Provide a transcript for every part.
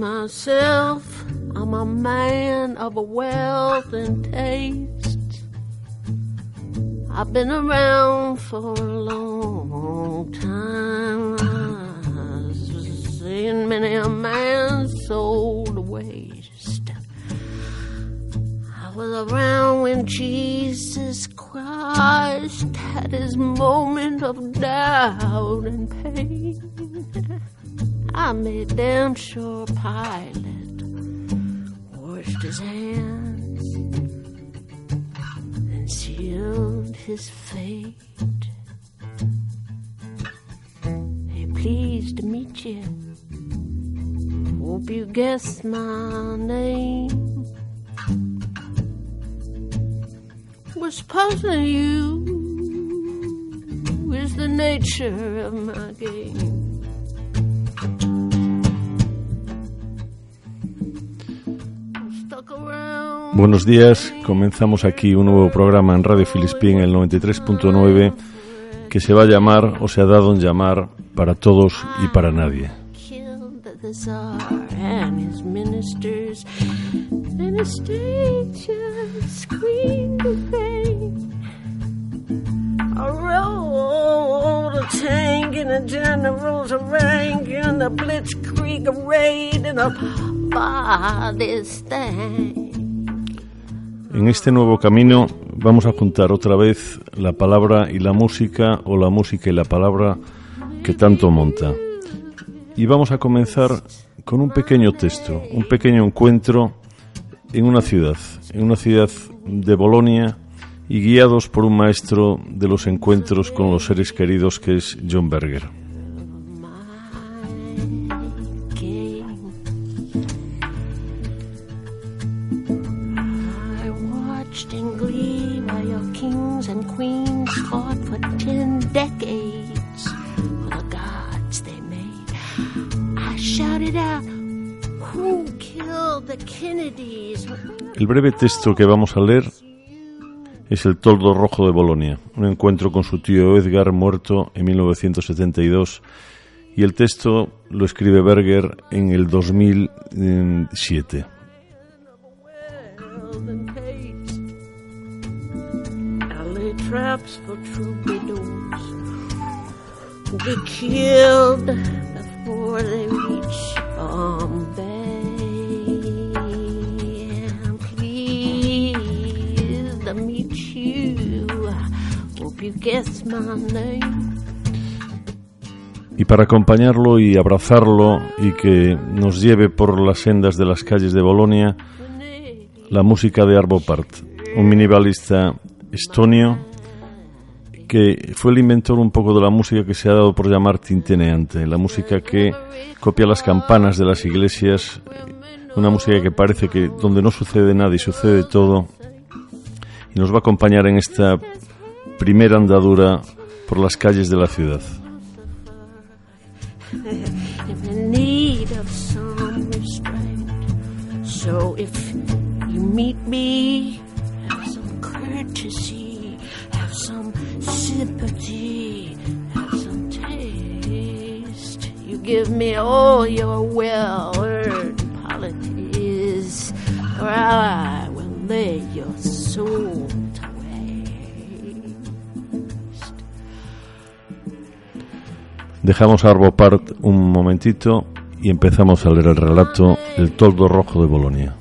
Myself. I'm a man of a wealth and taste. I've been around for a long time. I've seen many a man sold to waste. I was around when Jesus Christ had his moment of doubt and pain. I made damn sure pilot. washed his hands and sealed his fate. Hey, pleased to meet you. Hope you guess my name. What's puzzling you is the nature of my game. Buenos días, comenzamos aquí un nuevo programa en Radio Filispín, el 93.9, que se va a llamar, o se ha dado en llamar, para todos y para nadie. En este nuevo camino vamos a juntar otra vez la palabra y la música, o la música y la palabra que tanto monta. Y vamos a comenzar con un pequeño texto, un pequeño encuentro en una ciudad, en una ciudad de Bolonia, y guiados por un maestro de los encuentros con los seres queridos que es John Berger. El breve texto que vamos a leer es El Toldo Rojo de Bolonia, un encuentro con su tío Edgar muerto en 1972 y el texto lo escribe Berger en el 2007. Y para acompañarlo y abrazarlo y que nos lleve por las sendas de las calles de Bolonia, la música de Arvo Part, un minibalista estonio que fue el inventor un poco de la música que se ha dado por llamar tintineante, la música que copia las campanas de las iglesias, una música que parece que donde no sucede nada y sucede todo, y nos va a acompañar en esta primera andadura por las calles de la ciudad. So if you meet me, have some courtesy, have some sympathy, have some taste. You give me all your well-earned polities, or I will lay your soul Dejamos a Arvo Part un momentito y empezamos a leer el relato El toldo rojo de Bolonia.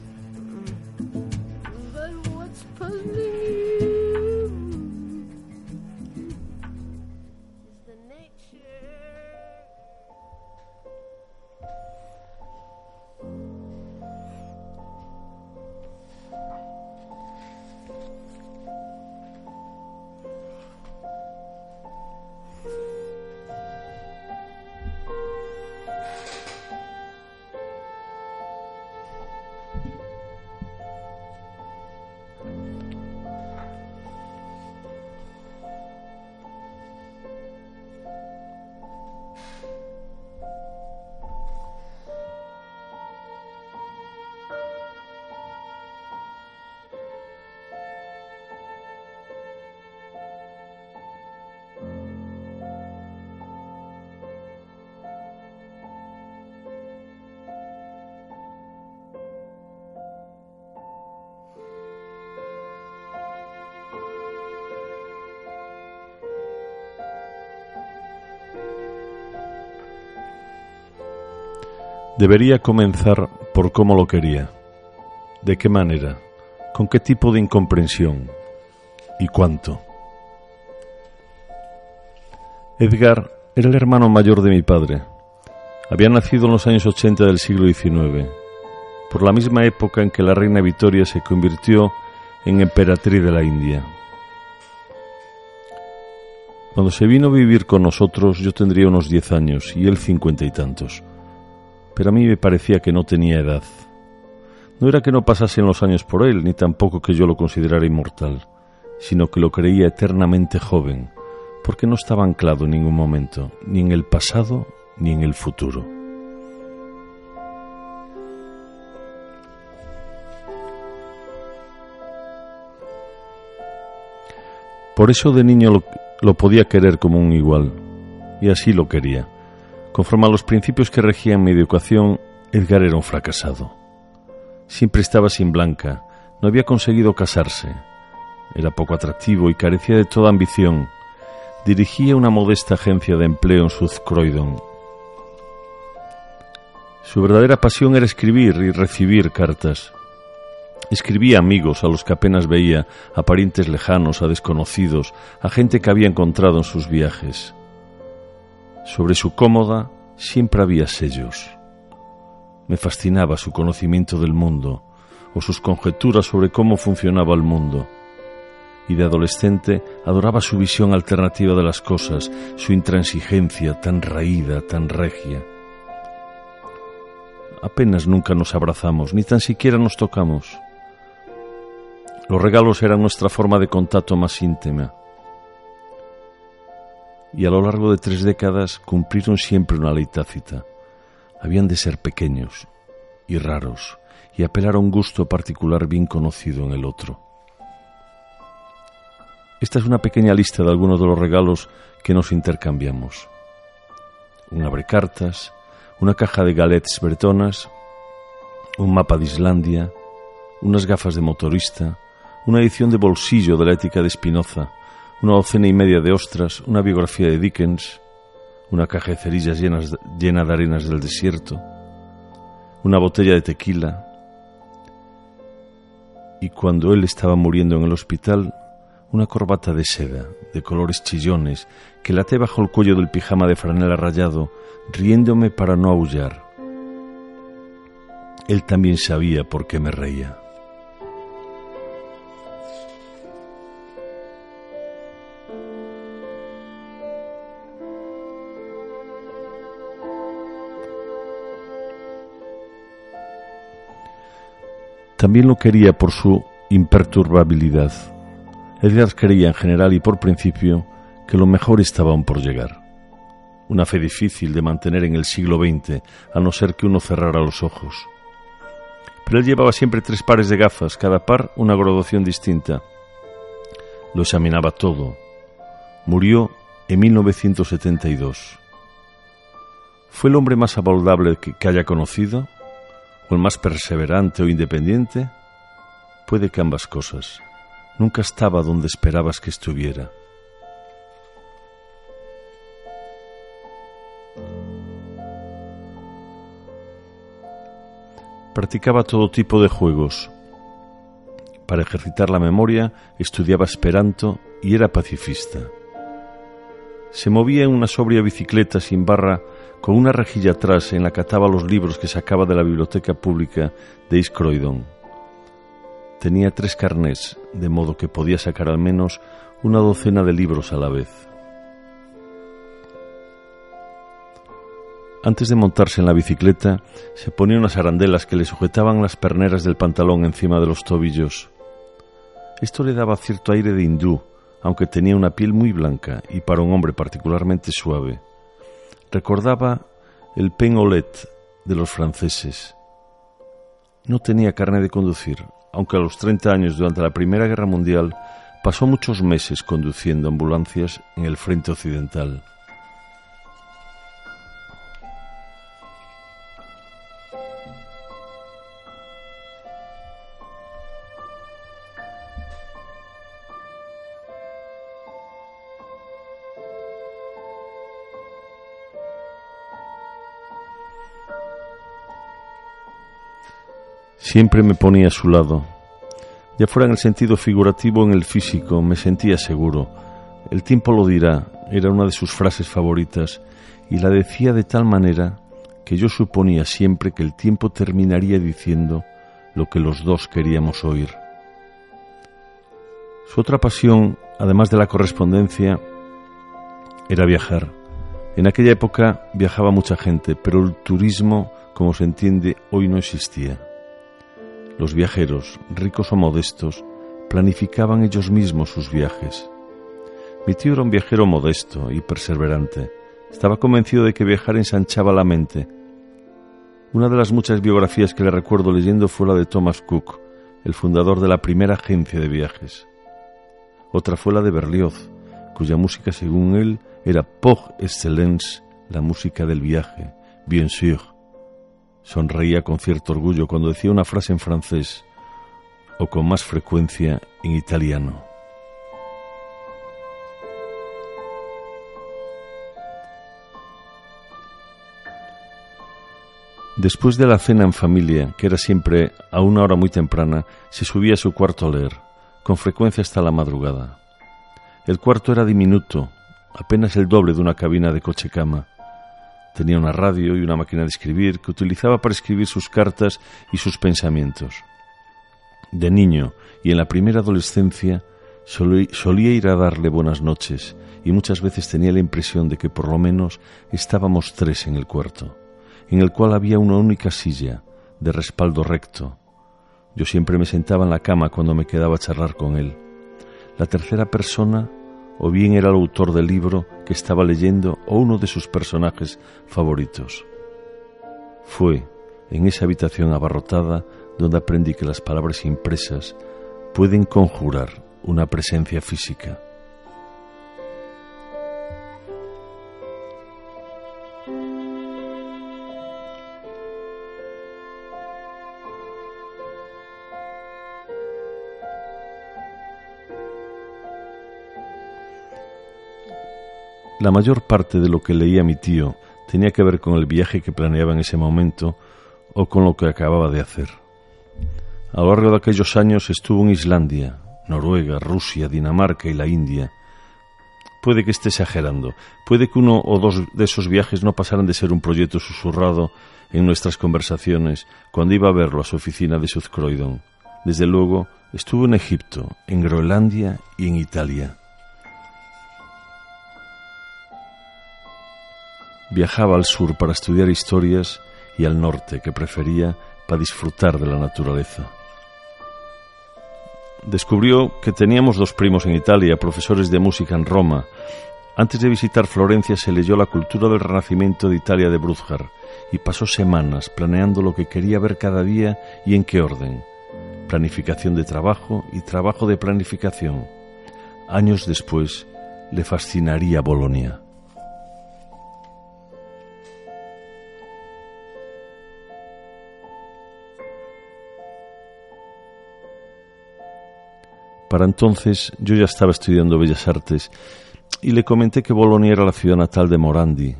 Debería comenzar por cómo lo quería, de qué manera, con qué tipo de incomprensión y cuánto. Edgar era el hermano mayor de mi padre. Había nacido en los años 80 del siglo XIX, por la misma época en que la reina Victoria se convirtió en emperatriz de la India. Cuando se vino a vivir con nosotros yo tendría unos diez años y él cincuenta y tantos pero a mí me parecía que no tenía edad. No era que no pasasen los años por él, ni tampoco que yo lo considerara inmortal, sino que lo creía eternamente joven, porque no estaba anclado en ningún momento, ni en el pasado ni en el futuro. Por eso de niño lo, lo podía querer como un igual, y así lo quería Conforme a los principios que regían mi educación, Edgar era un fracasado. Siempre estaba sin blanca, no había conseguido casarse. Era poco atractivo y carecía de toda ambición. Dirigía una modesta agencia de empleo en South Croydon. Su verdadera pasión era escribir y recibir cartas. Escribía a amigos a los que apenas veía, a parientes lejanos, a desconocidos, a gente que había encontrado en sus viajes. Sobre su cómoda siempre había sellos. Me fascinaba su conocimiento del mundo o sus conjeturas sobre cómo funcionaba el mundo. Y de adolescente adoraba su visión alternativa de las cosas, su intransigencia tan raída, tan regia. Apenas nunca nos abrazamos, ni tan siquiera nos tocamos. Los regalos eran nuestra forma de contacto más íntima y a lo largo de tres décadas cumplieron siempre una ley tácita. Habían de ser pequeños y raros y apelar a un gusto particular bien conocido en el otro. Esta es una pequeña lista de algunos de los regalos que nos intercambiamos. Un abrecartas, una caja de galets bretonas, un mapa de Islandia, unas gafas de motorista, una edición de bolsillo de la ética de Spinoza, una docena y media de ostras, una biografía de Dickens, una caja de cerillas llena de arenas del desierto, una botella de tequila. Y cuando él estaba muriendo en el hospital, una corbata de seda, de colores chillones, que la até bajo el cuello del pijama de franela rayado, riéndome para no aullar. Él también sabía por qué me reía. También lo quería por su imperturbabilidad. Edgar creía en general y por principio que lo mejor estaba aún por llegar. Una fe difícil de mantener en el siglo XX, a no ser que uno cerrara los ojos. Pero él llevaba siempre tres pares de gafas, cada par una graduación distinta. Lo examinaba todo. Murió en 1972. ¿Fue el hombre más abordable que haya conocido? O el más perseverante o independiente? Puede que ambas cosas. Nunca estaba donde esperabas que estuviera. Practicaba todo tipo de juegos. Para ejercitar la memoria estudiaba esperanto y era pacifista. Se movía en una sobria bicicleta sin barra con una rejilla atrás en la que ataba los libros que sacaba de la biblioteca pública de East Croydon. Tenía tres carnés, de modo que podía sacar al menos una docena de libros a la vez. Antes de montarse en la bicicleta, se ponía unas arandelas que le sujetaban las perneras del pantalón encima de los tobillos. Esto le daba cierto aire de hindú, aunque tenía una piel muy blanca y para un hombre particularmente suave recordaba el Olet de los franceses. No tenía carne de conducir, aunque a los 30 años durante la Primera Guerra Mundial pasó muchos meses conduciendo ambulancias en el frente occidental. Siempre me ponía a su lado. Ya fuera en el sentido figurativo en el físico, me sentía seguro. El tiempo lo dirá, era una de sus frases favoritas, y la decía de tal manera que yo suponía siempre que el tiempo terminaría diciendo lo que los dos queríamos oír. Su otra pasión, además de la correspondencia, era viajar. En aquella época viajaba mucha gente, pero el turismo, como se entiende, hoy no existía. Los viajeros, ricos o modestos, planificaban ellos mismos sus viajes. Mi tío era un viajero modesto y perseverante. Estaba convencido de que viajar ensanchaba la mente. Una de las muchas biografías que le recuerdo leyendo fue la de Thomas Cook, el fundador de la primera agencia de viajes. Otra fue la de Berlioz, cuya música, según él, era por excellence la música del viaje, bien sûr. Sonreía con cierto orgullo cuando decía una frase en francés o con más frecuencia en italiano. Después de la cena en familia, que era siempre a una hora muy temprana, se subía a su cuarto a leer, con frecuencia hasta la madrugada. El cuarto era diminuto, apenas el doble de una cabina de coche-cama. Tenía una radio y una máquina de escribir que utilizaba para escribir sus cartas y sus pensamientos. De niño y en la primera adolescencia solía ir a darle buenas noches y muchas veces tenía la impresión de que por lo menos estábamos tres en el cuarto, en el cual había una única silla de respaldo recto. Yo siempre me sentaba en la cama cuando me quedaba a charlar con él. La tercera persona o bien era el autor del libro que estaba leyendo o uno de sus personajes favoritos. Fue en esa habitación abarrotada donde aprendí que las palabras impresas pueden conjurar una presencia física. La mayor parte de lo que leía mi tío tenía que ver con el viaje que planeaba en ese momento o con lo que acababa de hacer. A lo largo de aquellos años estuvo en Islandia, Noruega, Rusia, Dinamarca y la India. Puede que esté exagerando, puede que uno o dos de esos viajes no pasaran de ser un proyecto susurrado en nuestras conversaciones cuando iba a verlo a su oficina de Croydon. Desde luego, estuvo en Egipto, en Groenlandia y en Italia. Viajaba al sur para estudiar historias y al norte, que prefería para disfrutar de la naturaleza. Descubrió que teníamos dos primos en Italia, profesores de música en Roma. Antes de visitar Florencia se leyó La cultura del Renacimiento de Italia de Bruthar y pasó semanas planeando lo que quería ver cada día y en qué orden. Planificación de trabajo y trabajo de planificación. Años después le fascinaría Bolonia. Para entonces yo ya estaba estudiando Bellas Artes y le comenté que Bolonia era la ciudad natal de Morandi.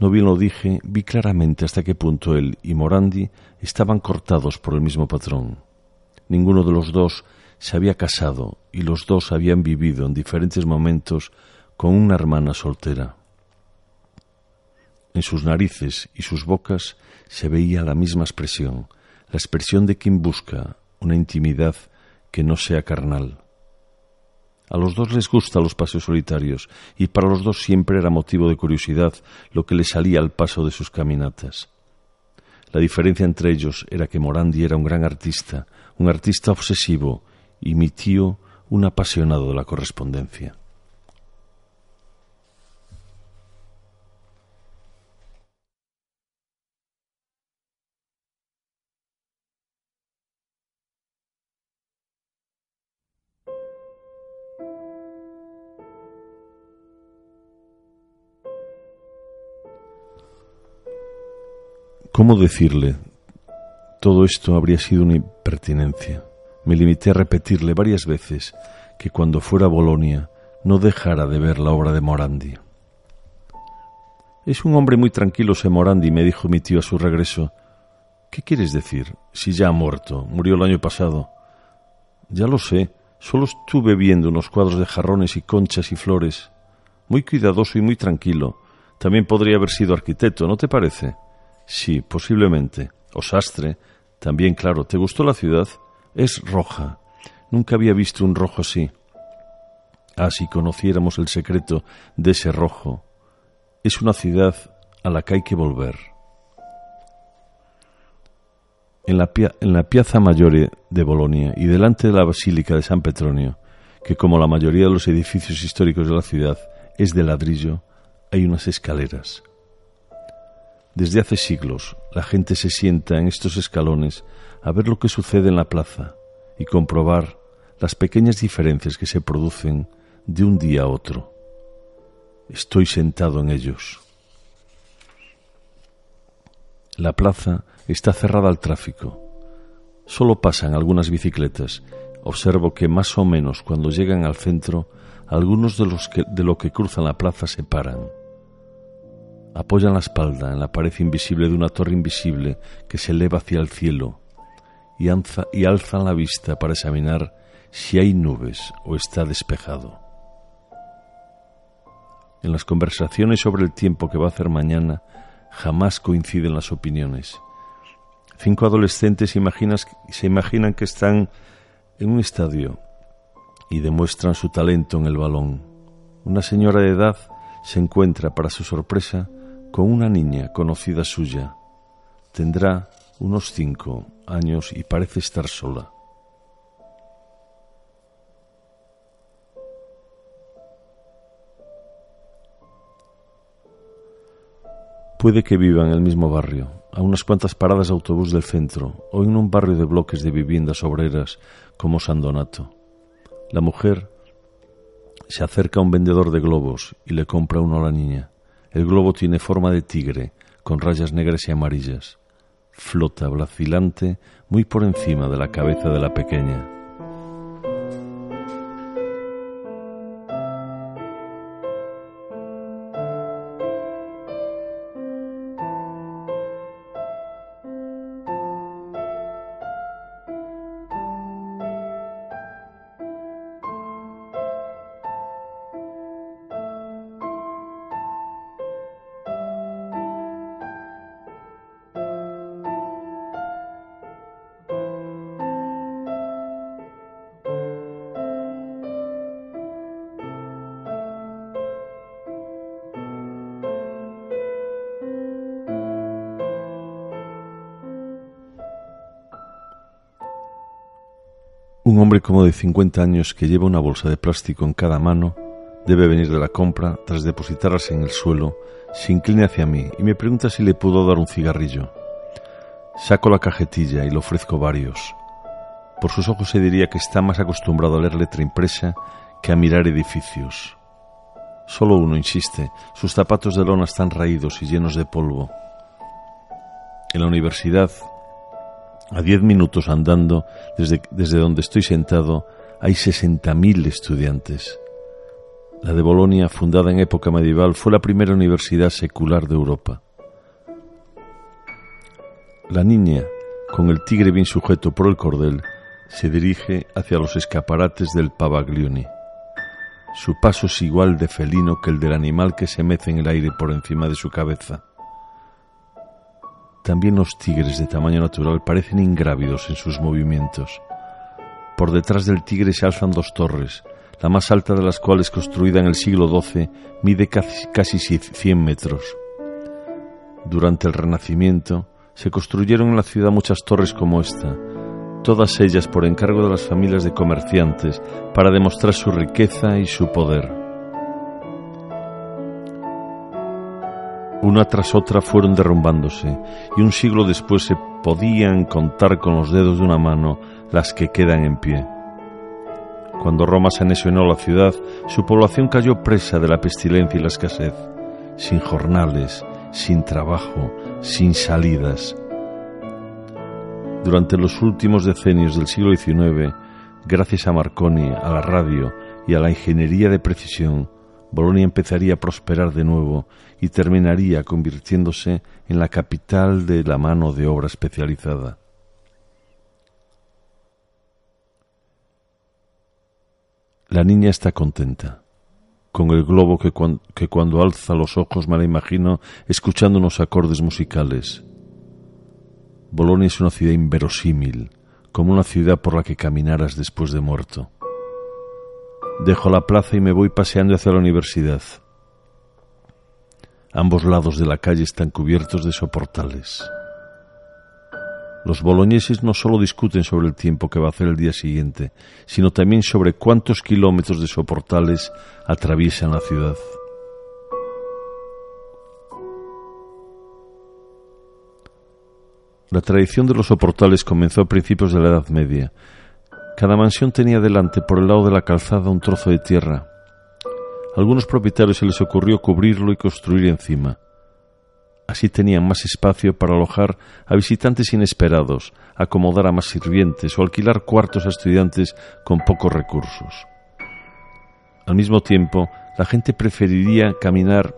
No bien lo dije, vi claramente hasta qué punto él y Morandi estaban cortados por el mismo patrón. Ninguno de los dos se había casado y los dos habían vivido en diferentes momentos con una hermana soltera. En sus narices y sus bocas se veía la misma expresión, la expresión de quien busca una intimidad que no sea carnal. A los dos les gustan los paseos solitarios y para los dos siempre era motivo de curiosidad lo que les salía al paso de sus caminatas. La diferencia entre ellos era que Morandi era un gran artista, un artista obsesivo, y mi tío un apasionado de la correspondencia. ¿Cómo decirle? Todo esto habría sido una impertinencia. Me limité a repetirle varias veces que cuando fuera a Bolonia no dejara de ver la obra de Morandi. Es un hombre muy tranquilo ese Morandi, me dijo mi tío a su regreso. ¿Qué quieres decir? Si ya ha muerto, murió el año pasado. Ya lo sé, solo estuve viendo unos cuadros de jarrones y conchas y flores. Muy cuidadoso y muy tranquilo. También podría haber sido arquitecto, ¿no te parece? Sí, posiblemente. O sastre. También, claro. ¿Te gustó la ciudad? Es roja. Nunca había visto un rojo así. Ah, si conociéramos el secreto de ese rojo. Es una ciudad a la que hay que volver. En la, en la Piazza Maggiore de Bolonia y delante de la Basílica de San Petronio, que como la mayoría de los edificios históricos de la ciudad es de ladrillo, hay unas escaleras. Desde hace siglos la gente se sienta en estos escalones a ver lo que sucede en la plaza y comprobar las pequeñas diferencias que se producen de un día a otro. Estoy sentado en ellos. La plaza está cerrada al tráfico. Solo pasan algunas bicicletas. Observo que más o menos cuando llegan al centro, algunos de los que, de lo que cruzan la plaza se paran. Apoyan la espalda en la pared invisible de una torre invisible que se eleva hacia el cielo y, alzan la vista para examinar si hay nubes o está despejado. En las conversaciones sobre el tiempo que va a hacer mañana jamás coinciden las opiniones. Cinco adolescentes se imaginan que están en un estadio y demuestran su talento en el balón. Una señora de edad se encuentra, para su sorpresa, con una niña conocida suya. Tendrá unos cinco años y parece estar sola. Puede que viva en el mismo barrio, a unas cuantas paradas de autobús del centro, o en un barrio de bloques de viviendas obreras como San Donato. La mujer se acerca a un vendedor de globos y le compra uno a la niña. El globo tiene forma de tigre, con rayas negras y amarillas. Flota vacilante muy por encima de la cabeza de la pequeña. Hombre como de 50 años que lleva una bolsa de plástico en cada mano debe venir de la compra, tras depositarse en el suelo, se inclina hacia mí y me pregunta si le puedo dar un cigarrillo. Saco la cajetilla y le ofrezco varios. Por sus ojos se diría que está más acostumbrado a leer letra impresa que a mirar edificios. Solo uno insiste, sus zapatos de lona están raídos y llenos de polvo. En la universidad, a diez minutos andando desde, desde donde estoy sentado hay 60.000 estudiantes. La de Bolonia, fundada en época medieval, fue la primera universidad secular de Europa. La niña, con el tigre bien sujeto por el cordel, se dirige hacia los escaparates del Pavaglioni. Su paso es igual de felino que el del animal que se mece en el aire por encima de su cabeza. También los tigres de tamaño natural parecen ingrávidos en sus movimientos. Por detrás del tigre se alzan dos torres, la más alta de las cuales, construida en el siglo XII, mide casi, casi 100 metros. Durante el Renacimiento se construyeron en la ciudad muchas torres como esta, todas ellas por encargo de las familias de comerciantes para demostrar su riqueza y su poder. Una tras otra fueron derrumbándose y un siglo después se podían contar con los dedos de una mano las que quedan en pie. Cuando Roma se anexionó la ciudad, su población cayó presa de la pestilencia y la escasez, sin jornales, sin trabajo, sin salidas. Durante los últimos decenios del siglo XIX, gracias a Marconi, a la radio y a la ingeniería de precisión, Bolonia empezaría a prosperar de nuevo y terminaría convirtiéndose en la capital de la mano de obra especializada. La niña está contenta, con el globo que, cuando alza los ojos me la imagino escuchando unos acordes musicales. Bolonia es una ciudad inverosímil, como una ciudad por la que caminaras después de muerto. Dejo la plaza y me voy paseando hacia la universidad. Ambos lados de la calle están cubiertos de soportales. Los boloñeses no solo discuten sobre el tiempo que va a hacer el día siguiente, sino también sobre cuántos kilómetros de soportales atraviesan la ciudad. La tradición de los soportales comenzó a principios de la Edad Media, cada mansión tenía delante por el lado de la calzada un trozo de tierra. A algunos propietarios se les ocurrió cubrirlo y construir encima. Así tenían más espacio para alojar a visitantes inesperados, acomodar a más sirvientes o alquilar cuartos a estudiantes con pocos recursos. Al mismo tiempo, la gente preferiría caminar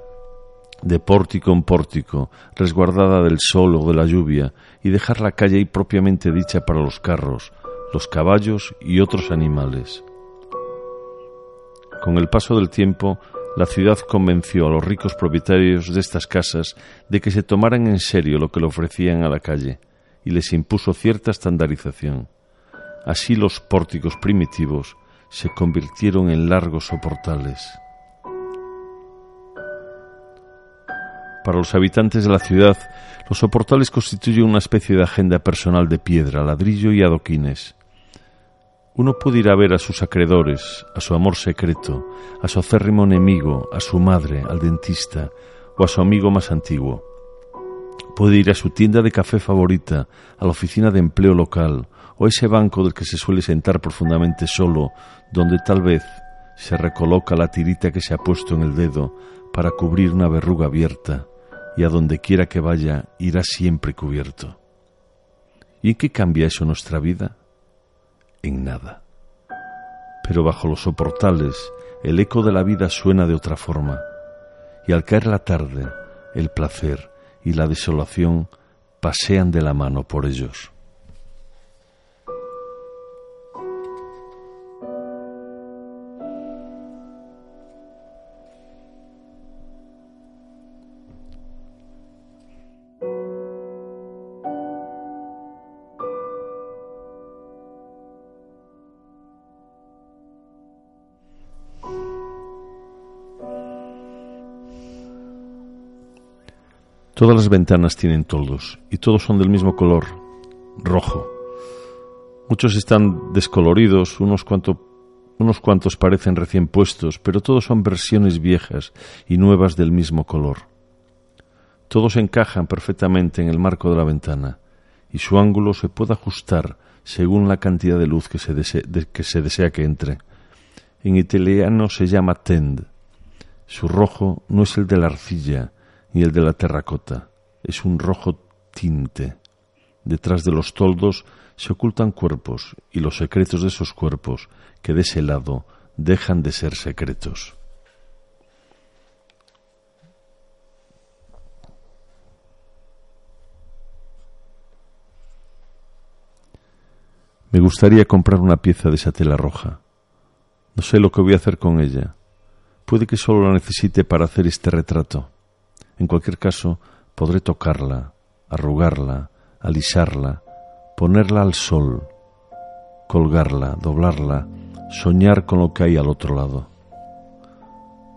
de pórtico en pórtico, resguardada del sol o de la lluvia, y dejar la calle ahí propiamente dicha para los carros, los caballos y otros animales. Con el paso del tiempo, la ciudad convenció a los ricos propietarios de estas casas de que se tomaran en serio lo que le ofrecían a la calle y les impuso cierta estandarización. Así los pórticos primitivos se convirtieron en largos soportales. Para los habitantes de la ciudad, los soportales constituyen una especie de agenda personal de piedra, ladrillo y adoquines uno puede ir a ver a sus acreedores, a su amor secreto, a su acérrimo enemigo, a su madre, al dentista o a su amigo más antiguo. Puede ir a su tienda de café favorita, a la oficina de empleo local o a ese banco del que se suele sentar profundamente solo, donde tal vez se recoloca la tirita que se ha puesto en el dedo para cubrir una verruga abierta y a donde quiera que vaya irá siempre cubierto. ¿Y en qué cambia eso nuestra vida? En nada. Pero bajo los soportales el eco de la vida suena de otra forma, y al caer la tarde el placer y la desolación pasean de la mano por ellos. Todas las ventanas tienen toldos y todos son del mismo color, rojo. Muchos están descoloridos, unos, cuantos parecen recién puestos, pero todos son versiones viejas y nuevas del mismo color. Todos encajan perfectamente en el marco de la ventana y su ángulo se puede ajustar según la cantidad de luz que se, que, se desea que entre. En italiano se llama tend. Su rojo no es el de la arcilla, ni el de la terracota. Es un rojo tinte. Detrás de los toldos se ocultan cuerpos y los secretos de esos cuerpos que de ese lado dejan de ser secretos. Me gustaría comprar una pieza de esa tela roja. No sé lo que voy a hacer con ella. Puede que solo la necesite para hacer este retrato. En cualquier caso, podré tocarla, arrugarla, alisarla, ponerla al sol, colgarla, doblarla, soñar con lo que hay al otro lado.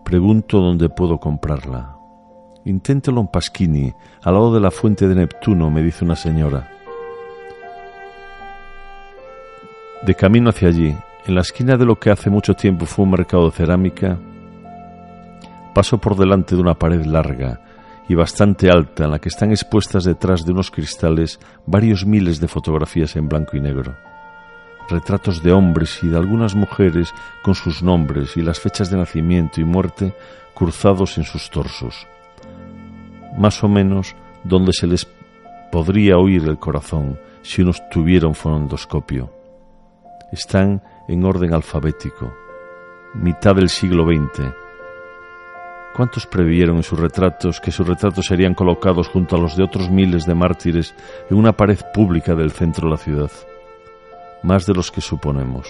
Pregunto dónde puedo comprarla. Inténtelo en Pasquini, al lado de la fuente de Neptuno, me dice una señora. De camino hacia allí, en la esquina de lo que hace mucho tiempo fue un mercado de cerámica, paso por delante de una pared larga, y bastante alta en la que están expuestas detrás de unos cristales varios miles de fotografías en blanco y negro. Retratos de hombres y de algunas mujeres con sus nombres y las fechas de nacimiento y muerte cruzados en sus torsos. Más o menos donde se les podría oír el corazón si uno tuviera un fonendoscopio. Están en orden alfabético, mitad del siglo XX, ¿Cuántos previeron en sus retratos que sus retratos serían colocados junto a los de otros miles de mártires en una pared pública del centro de la ciudad? Más de los que suponemos.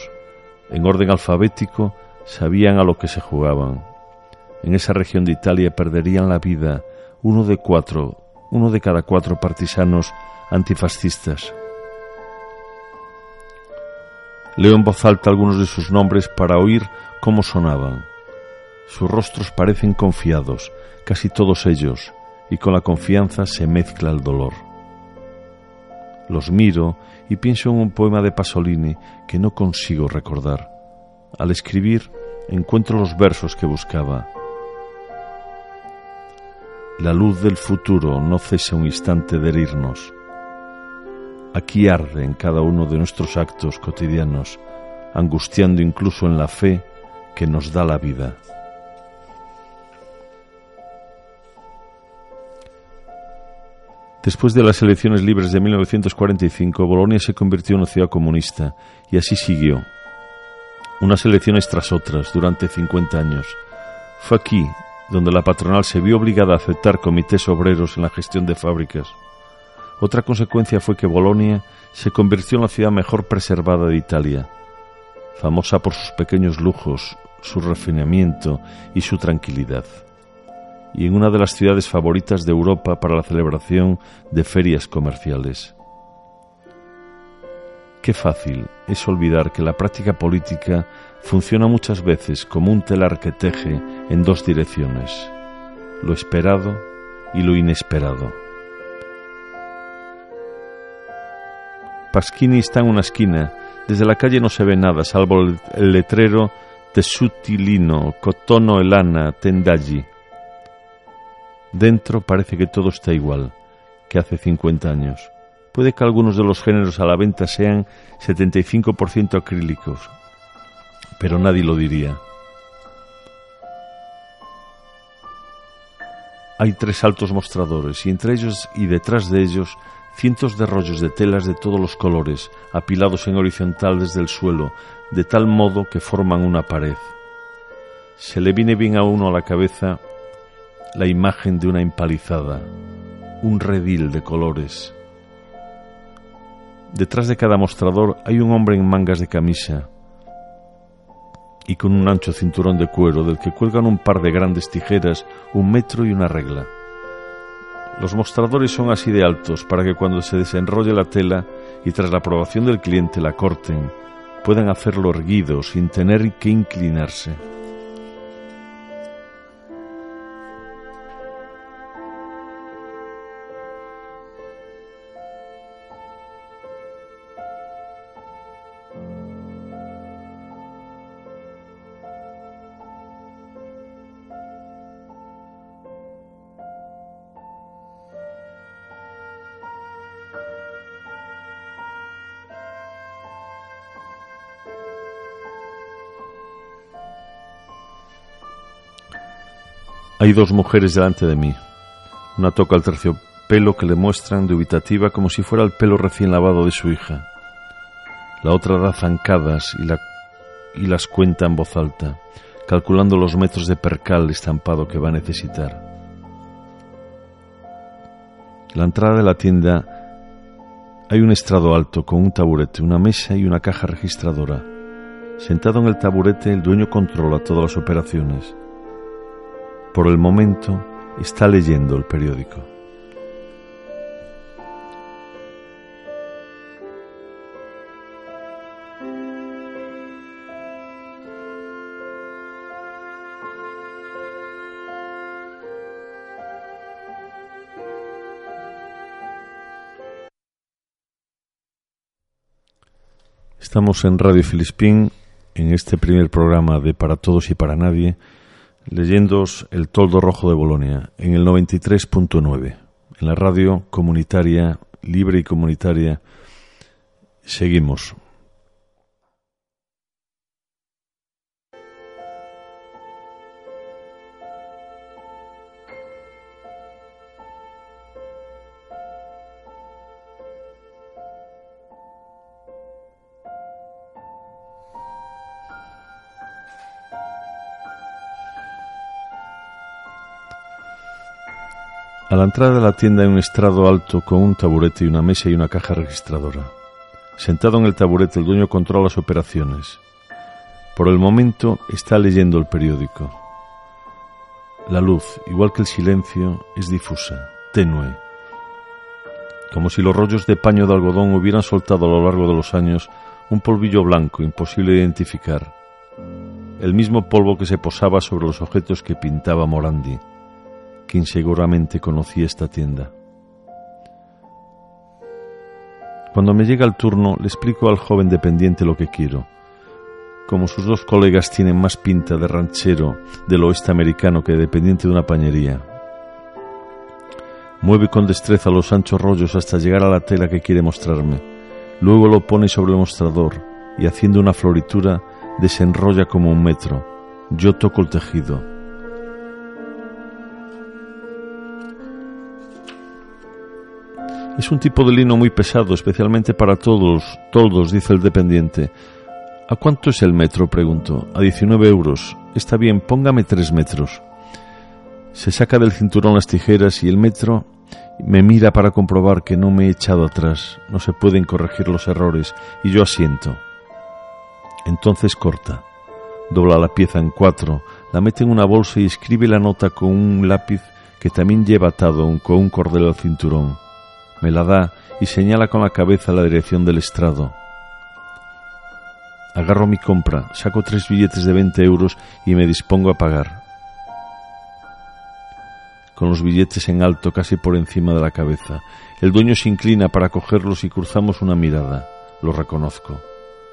En orden alfabético, sabían a lo que se jugaban. En esa región de Italia perderían la vida uno de cuatro, uno de cada cuatro partisanos antifascistas. Leo en voz alta algunos de sus nombres para oír cómo sonaban. Sus rostros parecen confiados, casi todos ellos, y con la confianza se mezcla el dolor. Los miro y pienso en un poema de Pasolini que no consigo recordar. Al escribir encuentro los versos que buscaba. La luz del futuro no cesa un instante de herirnos. Aquí arde en cada uno de nuestros actos cotidianos, angustiando incluso en la fe que nos da la vida. Después de las elecciones libres de 1945, Bolonia se convirtió en una ciudad comunista y así siguió. Unas elecciones tras otras durante 50 años. Fue aquí donde la patronal se vio obligada a aceptar comités obreros en la gestión de fábricas. Otra consecuencia fue que Bolonia se convirtió en la ciudad mejor preservada de Italia, famosa por sus pequeños lujos, su refinamiento y su tranquilidad y en una de las ciudades favoritas de Europa para la celebración de ferias comerciales. Qué fácil es olvidar que la práctica política funciona muchas veces como un telar que teje en dos direcciones, lo esperado y lo inesperado. Pasquini está en una esquina, desde la calle no se ve nada salvo el letrero Tesutilino, Cotono Elana, Tendaggi Dentro parece que todo está igual que hace 50 años. Puede que algunos de los géneros a la venta sean 75% acrílicos, pero nadie lo diría. Hay tres altos mostradores y entre ellos y detrás de ellos cientos de rollos de telas de todos los colores, apilados en horizontal desde el suelo, de tal modo que forman una pared. Se le viene bien a uno a la cabeza la imagen de una empalizada, un redil de colores. Detrás de cada mostrador hay un hombre en mangas de camisa y con un ancho cinturón de cuero del que cuelgan un par de grandes tijeras, un metro y una regla. Los mostradores son así de altos para que cuando se desenrolle la tela y tras la aprobación del cliente la corten, puedan hacerlo erguido sin tener que inclinarse. Hay dos mujeres delante de mí. Una toca el terciopelo que le muestran dubitativa como si fuera el pelo recién lavado de su hija. La otra da zancadas y, y las cuenta en voz alta, calculando los metros de percal estampado que va a necesitar. la entrada de la tienda hay un estrado alto con un taburete, una mesa y una caja registradora. Sentado en el taburete, el dueño controla todas las operaciones por el momento está leyendo el periódico. Estamos en Radio Filispín en este primer programa de Para Todos y para Nadie leyéndos El Toldo Rojo de Bolonia en el 93.9, en la radio comunitaria, libre y comunitaria. Seguimos. A la entrada de la tienda hay un estrado alto con un taburete y una mesa y una caja registradora. Sentado en el taburete el dueño controla las operaciones. Por el momento está leyendo el periódico. La luz, igual que el silencio, es difusa, tenue, como si los rollos de paño de algodón hubieran soltado a lo largo de los años un polvillo blanco imposible de identificar, el mismo polvo que se posaba sobre los objetos que pintaba Morandi quien seguramente conocía esta tienda. Cuando me llega el turno, le explico al joven dependiente lo que quiero. Como sus dos colegas tienen más pinta de ranchero del oeste americano que de dependiente de una pañería. Mueve con destreza los anchos rollos hasta llegar a la tela que quiere mostrarme. Luego lo pone sobre el mostrador y haciendo una floritura desenrolla como un metro. Yo toco el tejido Es un tipo de lino muy pesado, especialmente para todos, todos, dice el dependiente. ¿A cuánto es el metro? pregunto. A 19 euros. Está bien, póngame tres metros. Se saca del cinturón las tijeras y el metro me mira para comprobar que no me he echado atrás. No se pueden corregir los errores y yo asiento. Entonces corta. Dobla la pieza en cuatro, la mete en una bolsa y escribe la nota con un lápiz que también lleva atado con un cordel al cinturón me la da y señala con la cabeza la dirección del estrado. Agarro mi compra, saco tres billetes de 20 euros y me dispongo a pagar. Con los billetes en alto casi por encima de la cabeza. El dueño se inclina para cogerlos y cruzamos una mirada. Lo reconozco.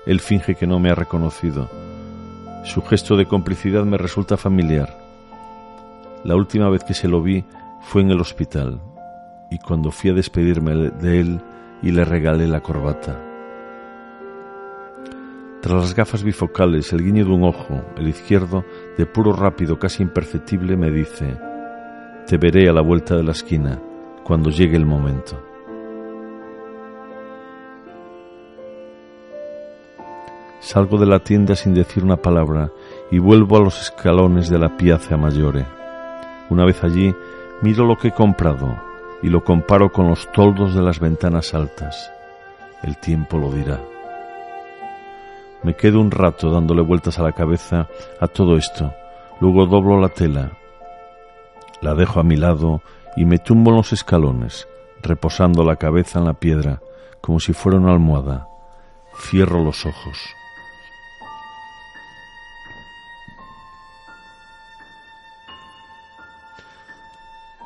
Él finge que no me ha reconocido. Su gesto de complicidad me resulta familiar. La última vez que se lo vi fue en el hospital y cuando fui a despedirme de él y le regalé la corbata. Tras las gafas bifocales, el guiño de un ojo, el izquierdo, de puro rápido, casi imperceptible, me dice, te veré a la vuelta de la esquina, cuando llegue el momento. Salgo de la tienda sin decir una palabra y vuelvo a los escalones de la Piazza Maggiore. Una vez allí, miro lo que he comprado, y lo comparo con los toldos de las ventanas altas. El tiempo lo dirá. Me quedo un rato dándole vueltas a la cabeza a todo esto. Luego doblo la tela, la dejo a mi lado y me tumbo en los escalones, reposando la cabeza en la piedra, como si fuera una almohada. Cierro los ojos.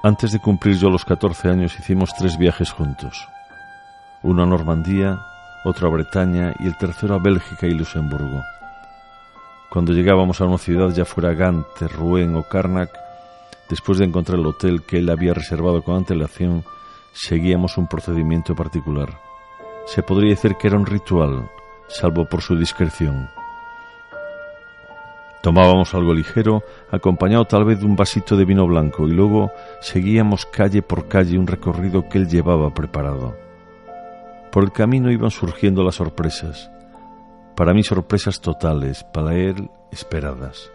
Antes de cumplir yo los 14 años hicimos tres viajes juntos. Uno a Normandía, otro a Bretaña y el tercero a Bélgica y Luxemburgo. Cuando llegábamos a una ciudad, ya fuera Gante, Rouen o Karnak, después de encontrar el hotel que él había reservado con antelación, seguíamos un procedimiento particular. Se podría decir que era un ritual, salvo por su discreción. Tomábamos algo ligero, acompañado tal vez de un vasito de vino blanco, y luego seguíamos calle por calle un recorrido que él llevaba preparado. Por el camino iban surgiendo las sorpresas, para mí sorpresas totales, para él esperadas.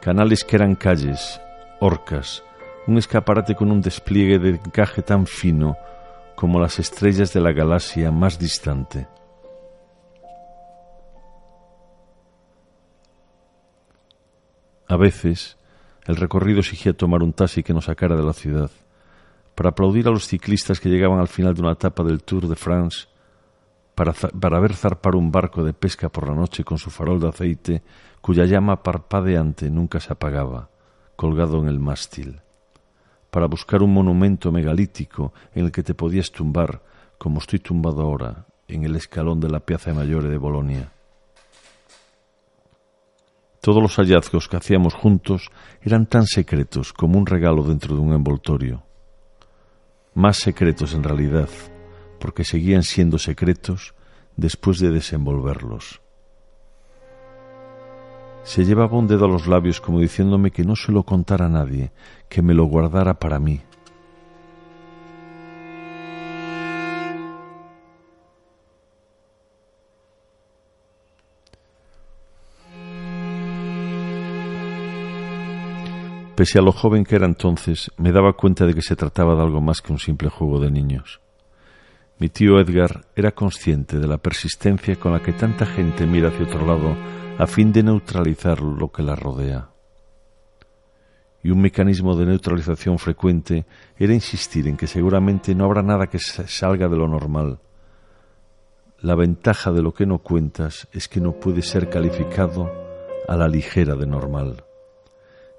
Canales que eran calles, orcas, un escaparate con un despliegue de encaje tan fino como las estrellas de la galaxia más distante. A veces, el recorrido exigía tomar un taxi que nos sacara de la ciudad, para aplaudir a los ciclistas que llegaban al final de una etapa del Tour de France, para, para ver zarpar un barco de pesca por la noche con su farol de aceite, cuya llama parpadeante nunca se apagaba, colgado en el mástil, para buscar un monumento megalítico en el que te podías tumbar, como estoy tumbado ahora, en el escalón de la Piazza Maggiore de Bolonia. Todos los hallazgos que hacíamos juntos eran tan secretos como un regalo dentro de un envoltorio. Más secretos en realidad, porque seguían siendo secretos después de desenvolverlos. Se llevaba un dedo a los labios como diciéndome que no se lo contara a nadie, que me lo guardara para mí. Pese a lo joven que era entonces, me daba cuenta de que se trataba de algo más que un simple juego de niños. Mi tío Edgar era consciente de la persistencia con la que tanta gente mira hacia otro lado a fin de neutralizar lo que la rodea. Y un mecanismo de neutralización frecuente era insistir en que seguramente no habrá nada que salga de lo normal. La ventaja de lo que no cuentas es que no puede ser calificado a la ligera de normal.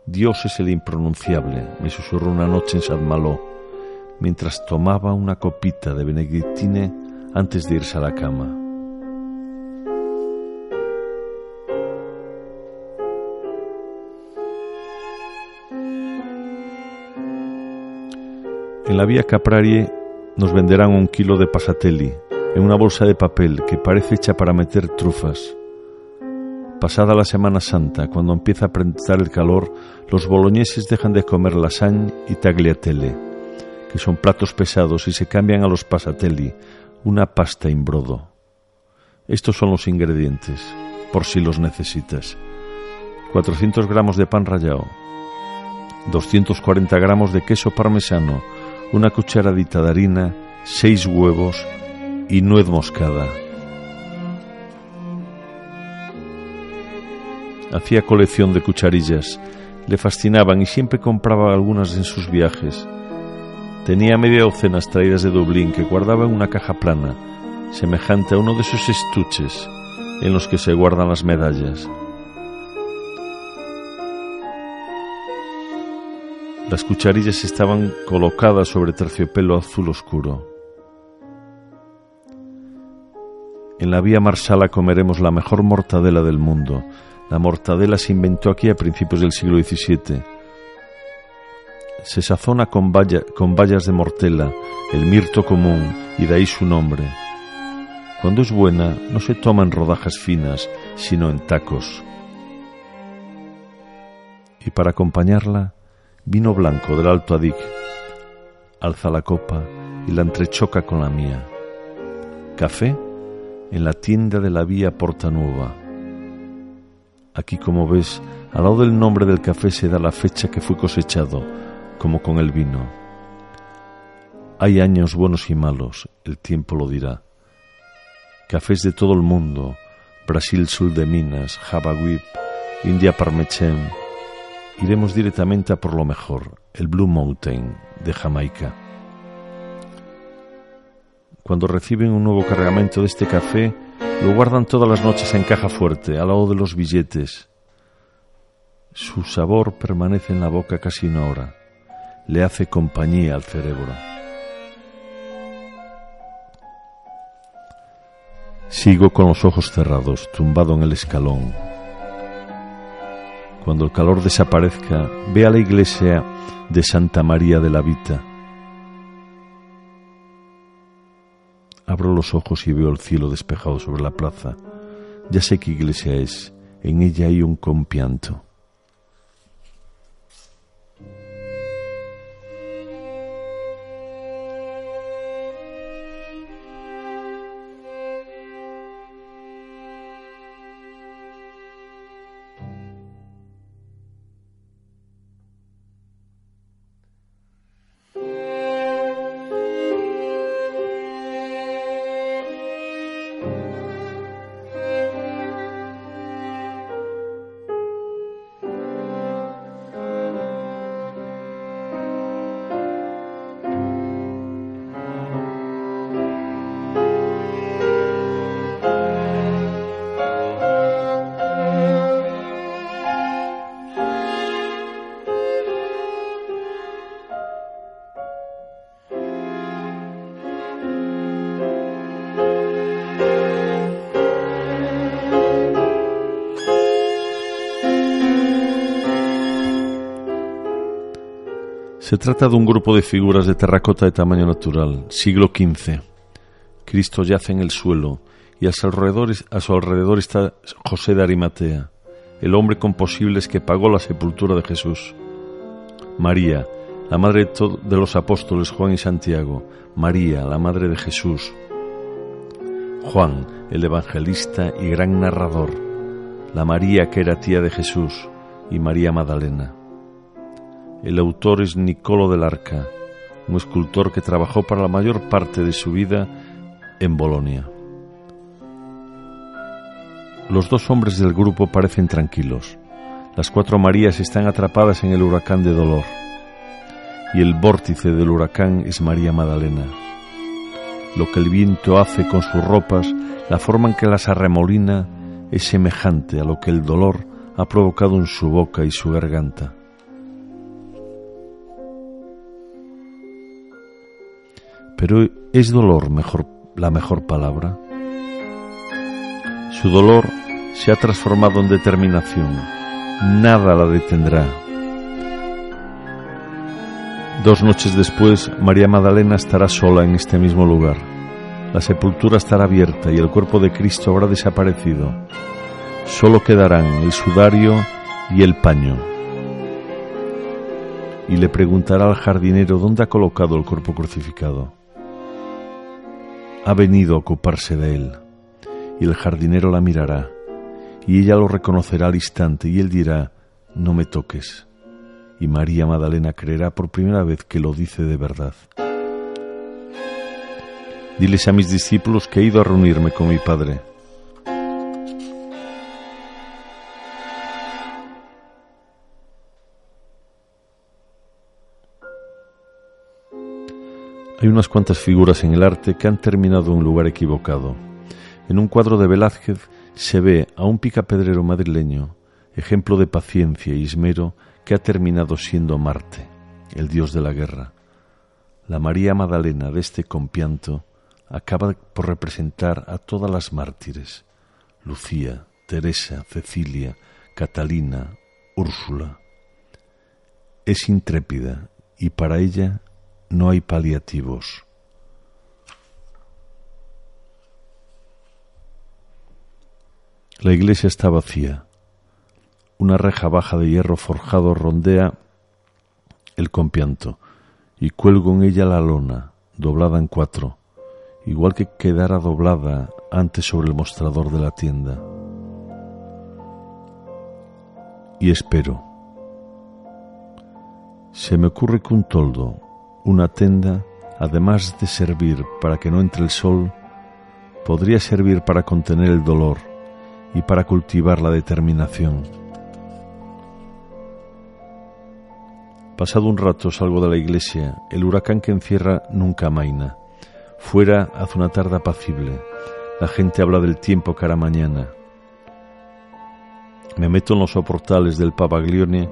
Dios es el impronunciable, me susurró una noche en San Malo, mientras tomaba una copita de benedictine antes de irse a la cama. En la vía Caprarie nos venderán un kilo de pasatelli en una bolsa de papel que parece hecha para meter trufas. Pasada la Semana Santa, cuando empieza a apretar el calor, los boloñeses dejan de comer lasagne y tagliatelle, que son platos pesados, y se cambian a los pasatelli, una pasta en brodo. Estos son los ingredientes, por si los necesitas. 400 gramos de pan rallado, 240 gramos de queso parmesano, una cucharadita de harina, 6 huevos y nuez moscada. Hacía colección de cucharillas, le fascinaban y siempre compraba algunas en sus viajes. Tenía media docena traídas de Dublín que guardaba en una caja plana, semejante a uno de esos estuches en los que se guardan las medallas. Las cucharillas estaban colocadas sobre terciopelo azul oscuro. En la vía Marsala comeremos la mejor mortadela del mundo, la mortadela se inventó aquí a principios del siglo XVII. Se sazona con, con bayas de mortela, el mirto común, y de ahí su nombre. Cuando es buena, no se toma en rodajas finas, sino en tacos. Y para acompañarla, vino blanco del Alto Adig. Alza la copa y la entrechoca con la mía. Café en la tienda de la vía Porta Nueva Aquí, como ves, al lado del nombre del café se da la fecha que fue cosechado, como con el vino. Hay años buenos y malos, el tiempo lo dirá. Cafés de todo el mundo, Brasil Sul de Minas, Java Whip, India Parmechem. Iremos directamente a por lo mejor, el Blue Mountain de Jamaica. Cuando reciben un nuevo cargamento de este café, lo guardan todas las noches en caja fuerte, al lado de los billetes. Su sabor permanece en la boca casi una hora. Le hace compañía al cerebro. Sigo con los ojos cerrados, tumbado en el escalón. Cuando el calor desaparezca, ve a la iglesia de Santa María de la Vita Abro los ojos y veo el cielo despejado sobre la plaza. Ya sé qué iglesia es. En ella hay un compianto. Se trata de un grupo de figuras de terracota de tamaño natural, siglo XV. Cristo yace en el suelo y a su alrededor, está José de Arimatea, el hombre con posibles que pagó la sepultura de Jesús. María, la madre de los apóstoles Juan y Santiago, María, la madre de Jesús. Juan, el evangelista y gran narrador, la María que era tía de Jesús y María Magdalena. El autor es Nicolo del Arca, un escultor que trabajó para la mayor parte de su vida en Bolonia. Los dos hombres del grupo parecen tranquilos. Las cuatro Marías están atrapadas en el huracán de dolor. Y el vórtice del huracán es María Magdalena. Lo que el viento hace con sus ropas, la forma en que las arremolina, es semejante a lo que el dolor ha provocado en su boca y su garganta. Pero ¿es dolor mejor, la mejor palabra? Su dolor se ha transformado en determinación. Nada la detendrá. Dos noches después, María Magdalena estará sola en este mismo lugar. La sepultura estará abierta y el cuerpo de Cristo habrá desaparecido. Solo quedarán el sudario y el paño. Y le preguntará al jardinero dónde ha colocado el cuerpo crucificado. Ha venido a ocuparse de él. Y el jardinero la mirará. Y ella lo reconocerá al instante y él dirá, no me toques y María Magdalena creerá por primera vez que lo dice de verdad. Diles a mis discípulos que he ido a reunirme con mi Padre. Hay unas cuantas figuras en el arte que han terminado en un lugar equivocado. En un cuadro de Velázquez se ve a un picapedrero madrileño, ejemplo de paciencia y esmero, que ha terminado siendo Marte, el dios de la guerra. La María Magdalena de este compianto acaba por representar a todas las mártires, Lucía, Teresa, Cecilia, Catalina, Úrsula. Es intrépida y para ella no hay paliativos. La iglesia está vacía. Una reja baja de hierro forjado rondea el compianto y cuelgo en ella la lona, doblada en cuatro, igual que quedara doblada antes sobre el mostrador de la tienda. Y espero. Se me ocurre que un toldo, una tenda, además de servir para que no entre el sol, podría servir para contener el dolor y para cultivar la determinación Pasado un rato salgo de la iglesia. El huracán que encierra nunca amaina. Fuera hace una tarde apacible. La gente habla del tiempo cara mañana. Me meto en los soportales del Pavaglione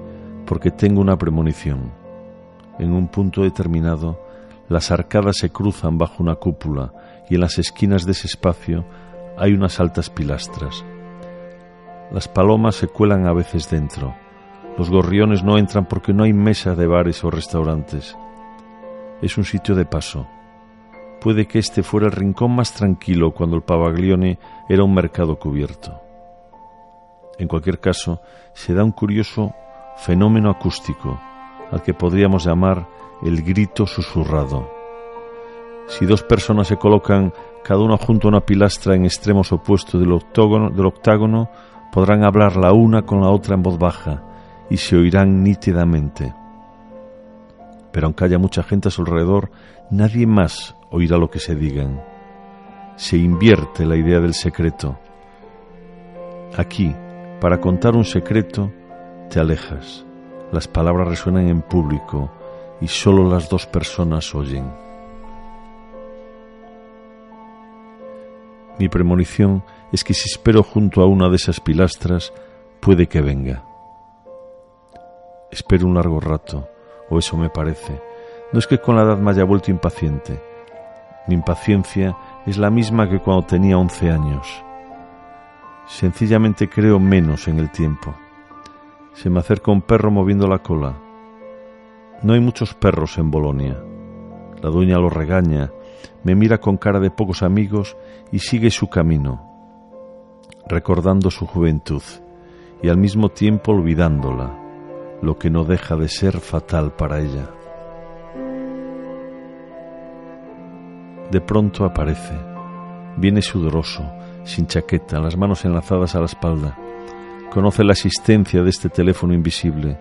porque tengo una premonición. En un punto determinado, las arcadas se cruzan bajo una cúpula y en las esquinas de ese espacio hay unas altas pilastras. Las palomas se cuelan a veces dentro los gorriones no entran porque no hay mesa de bares o restaurantes. Es un sitio de paso. Puede que este fuera el rincón más tranquilo cuando el Pavaglione era un mercado cubierto. En cualquier caso, se da un curioso fenómeno acústico, al que podríamos llamar el grito susurrado. Si dos personas se colocan cada una junto a una pilastra en extremos opuestos del octágono, podrán hablar la una con la otra en voz baja, y se oirán nítidamente. Pero aunque haya mucha gente a su alrededor, nadie más oirá lo que se digan. Se invierte la idea del secreto. Aquí, para contar un secreto, te alejas. Las palabras resuenan en público y solo las dos personas oyen. Mi premonición es que si espero junto a una de esas pilastras, puede que venga. Espero un largo rato, o eso me parece. No es que con la edad me haya vuelto impaciente. Mi impaciencia es la misma que cuando tenía once años. Sencillamente creo menos en el tiempo. Se me acerca un perro moviendo la cola. No hay muchos perros en Bolonia. La dueña lo regaña, me mira con cara de pocos amigos y sigue su camino, recordando su juventud y al mismo tiempo olvidándola lo que no deja de ser fatal para ella. De pronto aparece, viene sudoroso, sin chaqueta, las manos enlazadas a la espalda. Conoce la existencia de este teléfono invisible.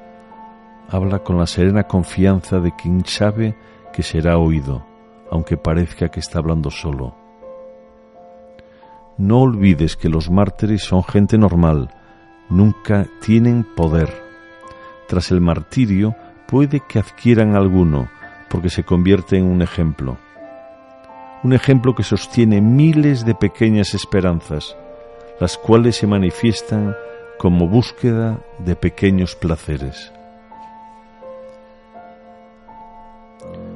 habla con la serena confianza de quien sabe que será oído, aunque parezca que está hablando solo. No olvides que los mártires son gente normal, nunca tienen poder. Tras el martirio puede que adquieran alguno, porque se convierte en un ejemplo. Un ejemplo que sostiene miles de pequeñas esperanzas, las cuales se manifiestan como búsqueda de pequeños placeres.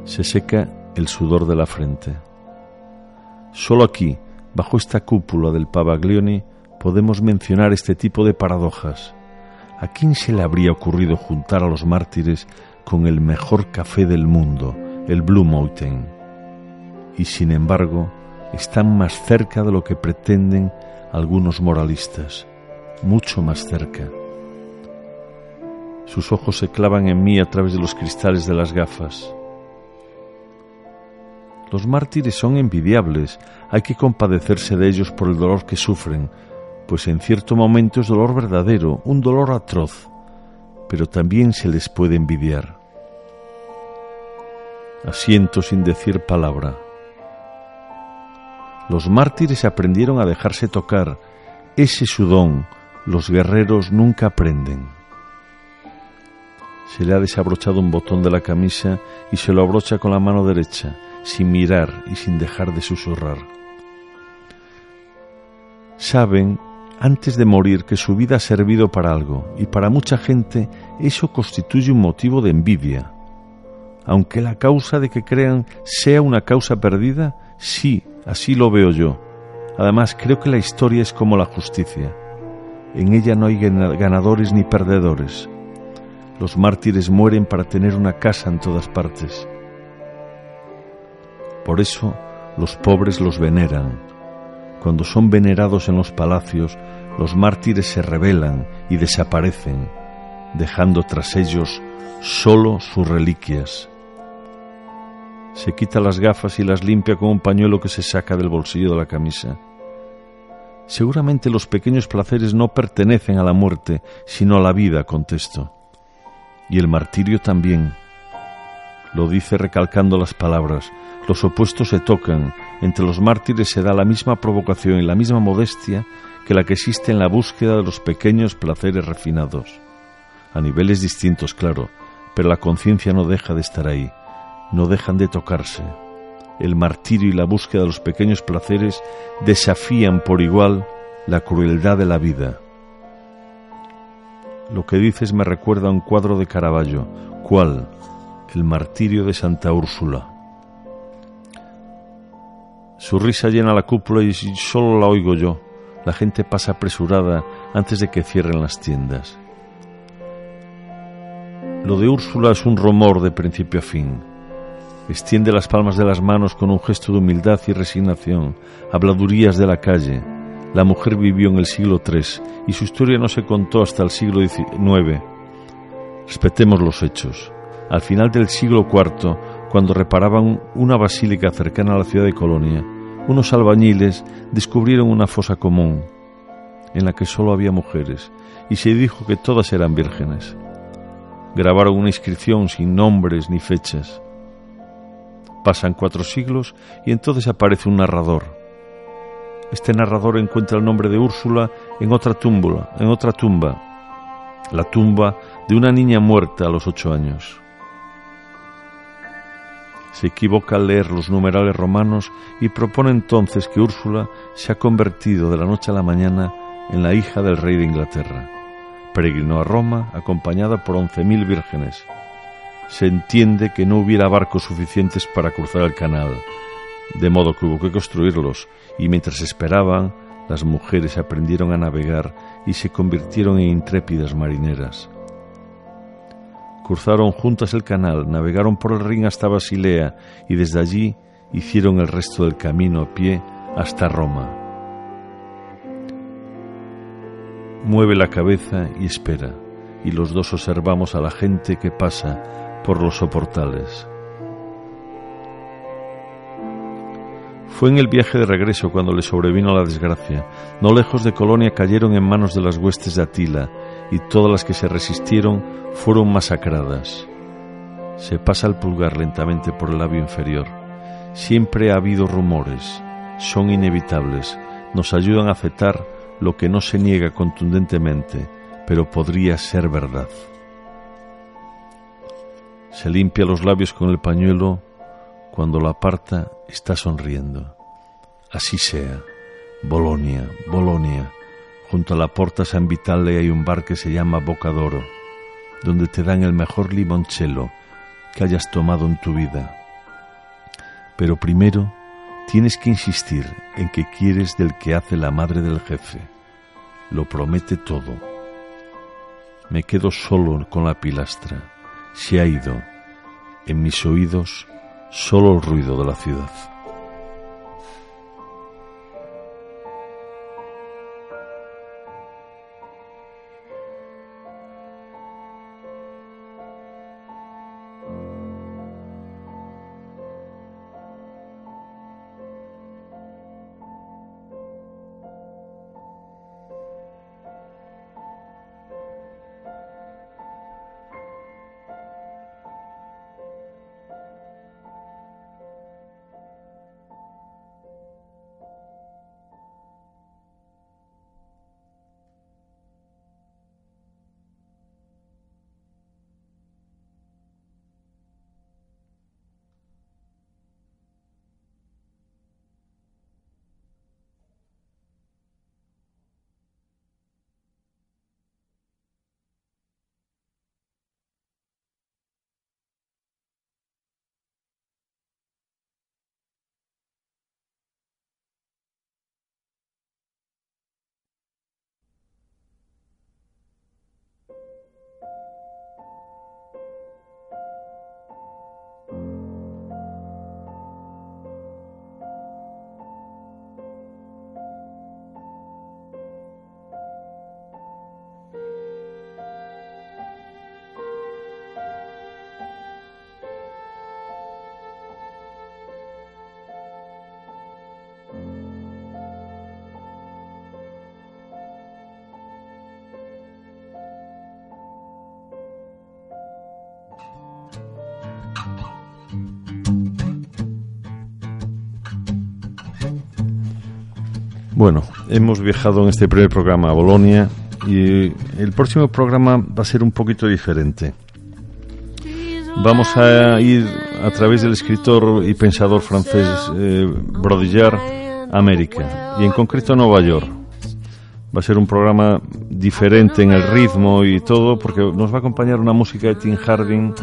Se seca el sudor de la frente. Solo aquí, Bajo esta cúpula del Pavaglioni podemos mencionar este tipo de paradojas. ¿A quién se le habría ocurrido juntar a los mártires con el mejor café del mundo, el Blue Mountain? Y sin embargo, están más cerca de lo que pretenden algunos moralistas, mucho más cerca. Sus ojos se clavan en mí a través de los cristales de las gafas. Los mártires son envidiables, hay que compadecerse de ellos por el dolor que sufren, pues en cierto momento es dolor verdadero, un dolor atroz, pero también se les puede envidiar. Asiento sin decir palabra. Los mártires aprendieron a dejarse tocar, ese sudón los guerreros nunca aprenden. Se le ha desabrochado un botón de la camisa y se lo abrocha con la mano derecha sin mirar y sin dejar de susurrar. Saben, antes de morir, que su vida ha servido para algo, y para mucha gente eso constituye un motivo de envidia. Aunque la causa de que crean sea una causa perdida, sí, así lo veo yo. Además, creo que la historia es como la justicia. En ella no hay ganadores ni perdedores. Los mártires mueren para tener una casa en todas partes. Por eso los pobres los veneran. Cuando son venerados en los palacios, los mártires se rebelan y desaparecen, dejando tras ellos solo sus reliquias. Se quita las gafas y las limpia con un pañuelo que se saca del bolsillo de la camisa. Seguramente los pequeños placeres no pertenecen a la muerte, sino a la vida, contesto. Y el martirio también. Lo dice recalcando las palabras, los opuestos se tocan, entre los mártires se da la misma provocación y la misma modestia que la que existe en la búsqueda de los pequeños placeres refinados. A niveles distintos, claro, pero la conciencia no deja de estar ahí, no dejan de tocarse. El martirio y la búsqueda de los pequeños placeres desafían por igual la crueldad de la vida. Lo que dices me recuerda a un cuadro de Caravaggio. ¿Cuál? El martirio de Santa Úrsula. Su risa llena la cúpula y solo la oigo yo. La gente pasa apresurada antes de que cierren las tiendas. Lo de Úrsula es un rumor de principio a fin. Extiende las palmas de las manos con un gesto de humildad y resignación, habladurías de la calle. La mujer vivió en el siglo III y su historia no se contó hasta el siglo XIX. Respetemos los hechos. Al final del siglo IV, cuando reparaban una basílica cercana a la ciudad de Colonia, unos albañiles descubrieron una fosa común en la que solo había mujeres y se dijo que todas eran vírgenes. Grabaron una inscripción sin nombres ni fechas. Pasan cuatro siglos y entonces aparece un narrador. Este narrador encuentra el nombre de Úrsula en otra tumba, en otra tumba, la tumba de una niña muerta a los ocho años se equivoca al leer los numerales romanos y propone entonces que Úrsula se ha convertido de la noche a la mañana en la hija del rey de Inglaterra. Peregrinó a Roma acompañada por once mil vírgenes. Se entiende que no hubiera barcos suficientes para cruzar el canal, de modo que hubo que construirlos, y mientras esperaban, las mujeres aprendieron a navegar y se convirtieron en intrépidas marineras. Cruzaron juntas el canal, navegaron por el Rin hasta Basilea y desde allí hicieron el resto del camino a pie hasta Roma. Mueve la cabeza y espera, y los dos observamos a la gente que pasa por los soportales. Fue en el viaje de regreso cuando le sobrevino la desgracia. No lejos de Colonia cayeron en manos de las huestes de Atila y todas las que se resistieron fueron masacradas. Se pasa el pulgar lentamente por el labio inferior. Siempre ha habido rumores, son inevitables, nos ayudan a aceptar lo que no se niega contundentemente, pero podría ser verdad. Se limpia los labios con el pañuelo, cuando la aparta está sonriendo. Así sea. Bolonia, Bolonia. Junto a la Porta San Vitale hay un bar que se llama Bocadoro, donde te dan el mejor limoncello que hayas tomado en tu vida. Pero primero tienes que insistir en que quieres del que hace la madre del jefe. Lo promete todo. Me quedo solo con la pilastra. Se ha ido. En mis oídos solo el ruido de la ciudad. Bueno, hemos viajado en este primer programa a Bolonia y el próximo programa va a ser un poquito diferente. Vamos a ir a través del escritor y pensador francés eh, Brodillard a América y en concreto a Nueva York. Va a ser un programa diferente en el ritmo y todo porque nos va a acompañar una música de Tim Harding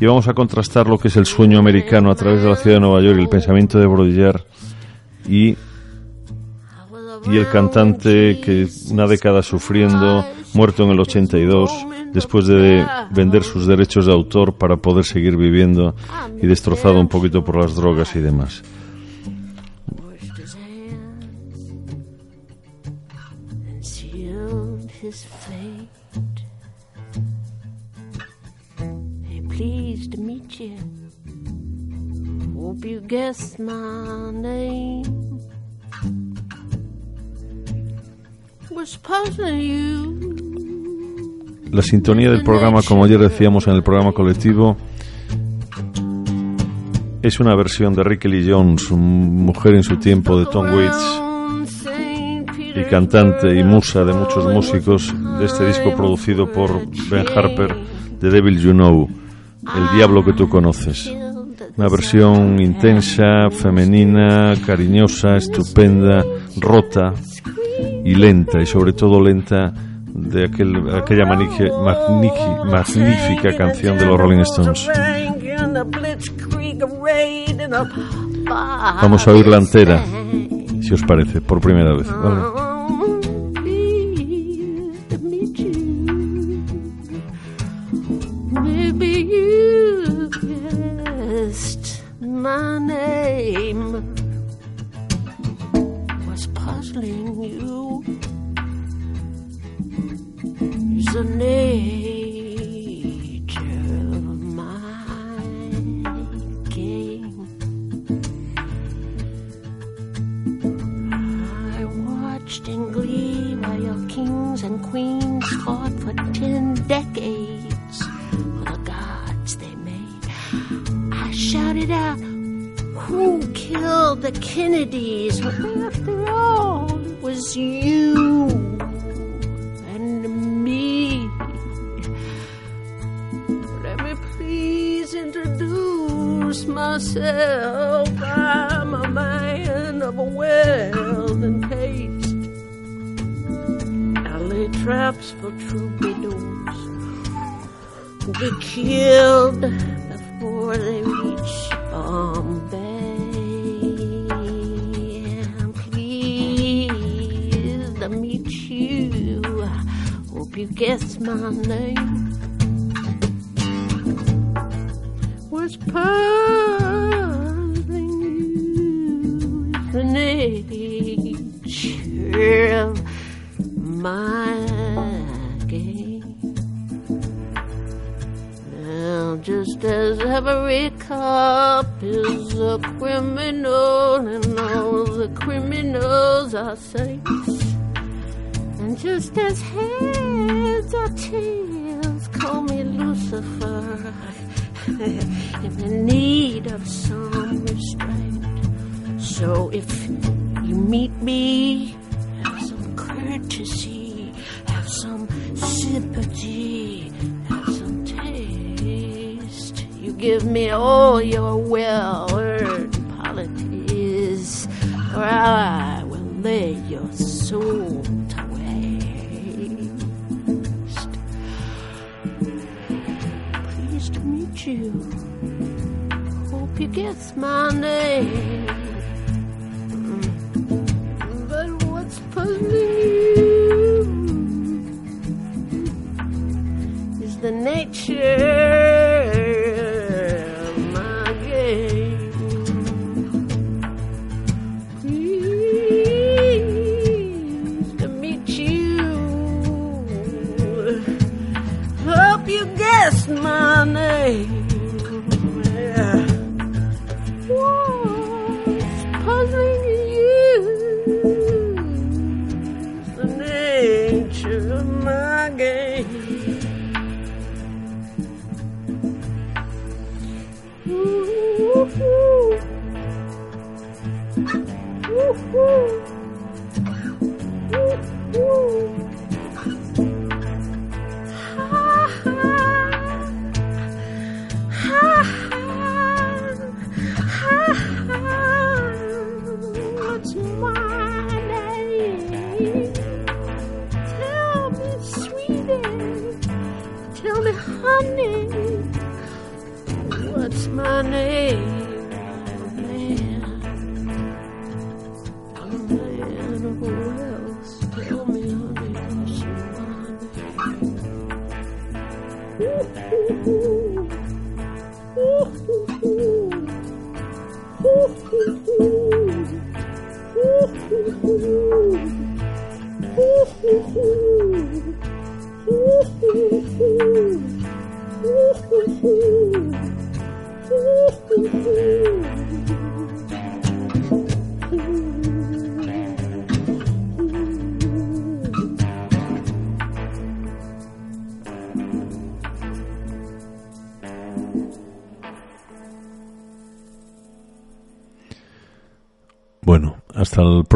y vamos a contrastar lo que es el sueño americano a través de la ciudad de Nueva York y el pensamiento de Brodillard y y el cantante que una década sufriendo, muerto en el 82, después de vender sus derechos de autor para poder seguir viviendo y destrozado un poquito por las drogas y demás. La sintonía del programa, como ayer decíamos en el programa colectivo, es una versión de Ricky Lee Jones, mujer en su tiempo de Tom Waits y cantante y musa de muchos músicos de este disco producido por Ben Harper, The Devil You Know, El Diablo que tú conoces. Una versión intensa, femenina, cariñosa, estupenda, rota, y lenta, y sobre todo lenta de aquel, aquella magnífica canción de los Rolling Stones. Vamos a oírla entera, si os parece, por primera vez. the nature of my game. I watched in glee while your kings and queens fought for ten decades for the gods they made. I shouted out, Who killed the Kennedys? But After all, it was you. Myself. I'm a man of a wealth and taste. I lay traps for troubadours who be killed before they reach Bombay. I'm pleased to meet you. Hope you guess my name. What's puzzling you the nature of my game. Now, just as every cop is a criminal, and all the criminals are saints, and just as heads are tails, call me Lucifer. I'm in need of some restraint. So if you meet me, have some courtesy, have some sympathy, have some taste. You give me all your well-earned Guess my name. But what's puzzling you is the nature of my game. Pleased to meet you. Hope you guessed my name.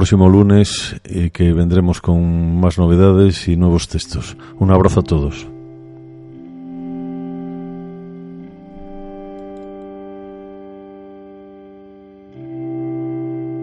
Próximo lunes eh, que vendremos con más novedades y nuevos textos. Un abrazo a todos.